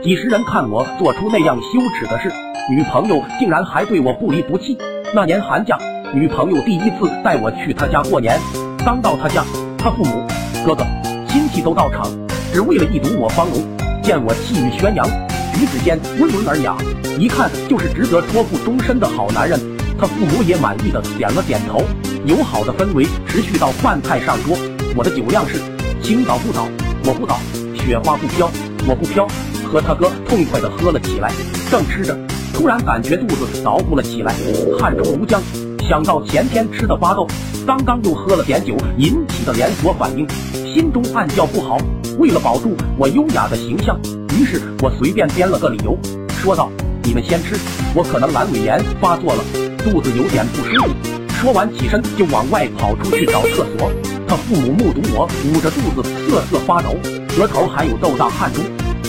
几十人看我做出那样羞耻的事，女朋友竟然还对我不离不弃。那年寒假，女朋友第一次带我去她家过年。刚到她家，她父母、哥哥、亲戚都到场，只为了一睹我芳容。见我气宇轩扬，举止间温文尔雅，一看就是值得托付终身的好男人。他父母也满意的点了点头。友好的氛围持续到饭菜上桌，我的酒量是青岛不倒，我不倒；雪花不飘，我不飘。和他哥痛快的喝了起来。正吃着，突然感觉肚子捣鼓了起来，汗出如浆。想到前天吃的巴豆，刚刚又喝了点酒引起的连锁反应，心中暗叫不好。为了保住我优雅的形象，于是我随便编了个理由，说道：“你们先吃，我可能阑尾炎发作了，肚子有点不舒服。”说完起身就往外跑出去找厕所。他父母目睹我捂着肚子瑟瑟发抖，额头还有豆大汗珠，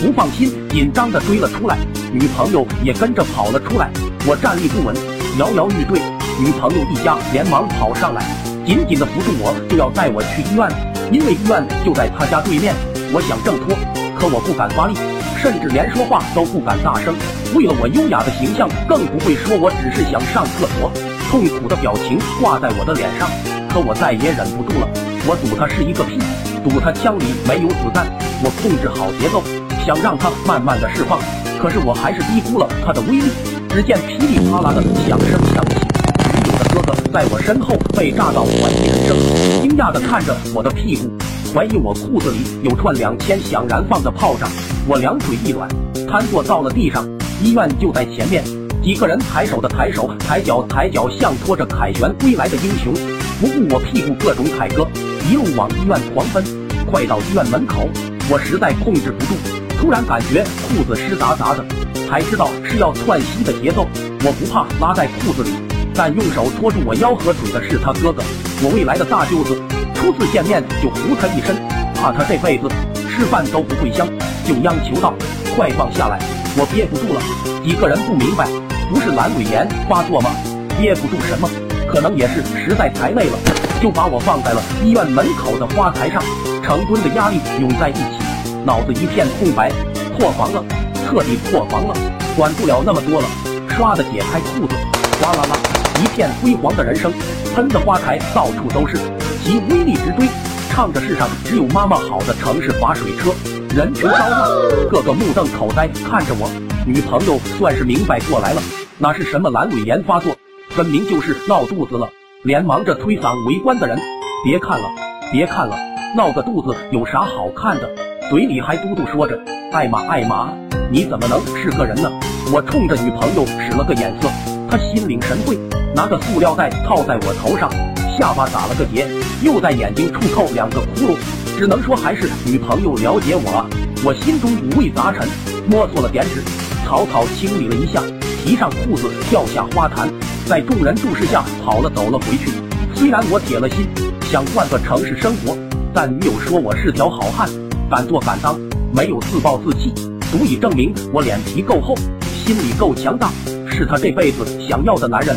不放心，紧张的追了出来。女朋友也跟着跑了出来。我站立不稳，摇摇欲坠，女朋友一家连忙跑上来，紧紧的扶住我，就要带我去医院，因为医院就在他家对面。我想挣脱，可我不敢发力，甚至连说话都不敢大声。为了我优雅的形象，更不会说我只是想上厕所。痛苦的表情挂在我的脸上，可我再也忍不住了。我赌他是一个屁，赌他枪里没有子弹。我控制好节奏，想让他慢慢的释放，可是我还是低估了他的威力。只见噼里啪啦的响声响起，女友的哥哥在我身后被炸到怀疑人生，惊讶的看着我的屁股。怀疑我裤子里有串两千响燃放的炮仗，我两腿一软，瘫坐到了地上。医院就在前面，几个人抬手的抬手，抬脚抬脚，像拖着凯旋归来的英雄，不顾我屁股各种凯歌，一路往医院狂奔。快到医院门口，我实在控制不住，突然感觉裤子湿哒哒的，才知道是要窜稀的节奏。我不怕拉在裤子里，但用手托住我腰和腿的是他哥哥，我未来的大舅子。初次见面就糊他一身，怕他这辈子吃饭都不会香，就央求道：“快放下来，我憋不住了。”几个人不明白，不是阑尾炎发作吗？憋不住什么？可能也是实在太累了，就把我放在了医院门口的花台上。成吨的压力涌在一起，脑子一片空白，破防了，彻底破防了，管不了那么多了。唰的解开裤子，哗啦啦，一片辉煌的人生，喷的花台到处都是。其威力直追，唱着世上只有妈妈好的城市划水车，人群骚乱，个个目瞪口呆看着我。女朋友算是明白过来了，哪是什么阑尾炎发作，分明就是闹肚子了，连忙着推搡围观的人，别看了，别看了，闹个肚子有啥好看的？嘴里还嘟嘟说着，艾玛艾玛，你怎么能是个人呢？我冲着女朋友使了个眼色，她心领神会，拿个塑料袋套在我头上。下巴打了个结，又在眼睛处扣两个窟窿，只能说还是女朋友了解我啊！我心中五味杂陈，摸索了点纸，草草清理了一下，提上裤子跳下花坛，在众人注视下跑了走了回去。虽然我铁了心想换个城市生活，但女友说我是条好汉，敢做敢当，没有自暴自弃，足以证明我脸皮够厚，心里够强大，是他这辈子想要的男人。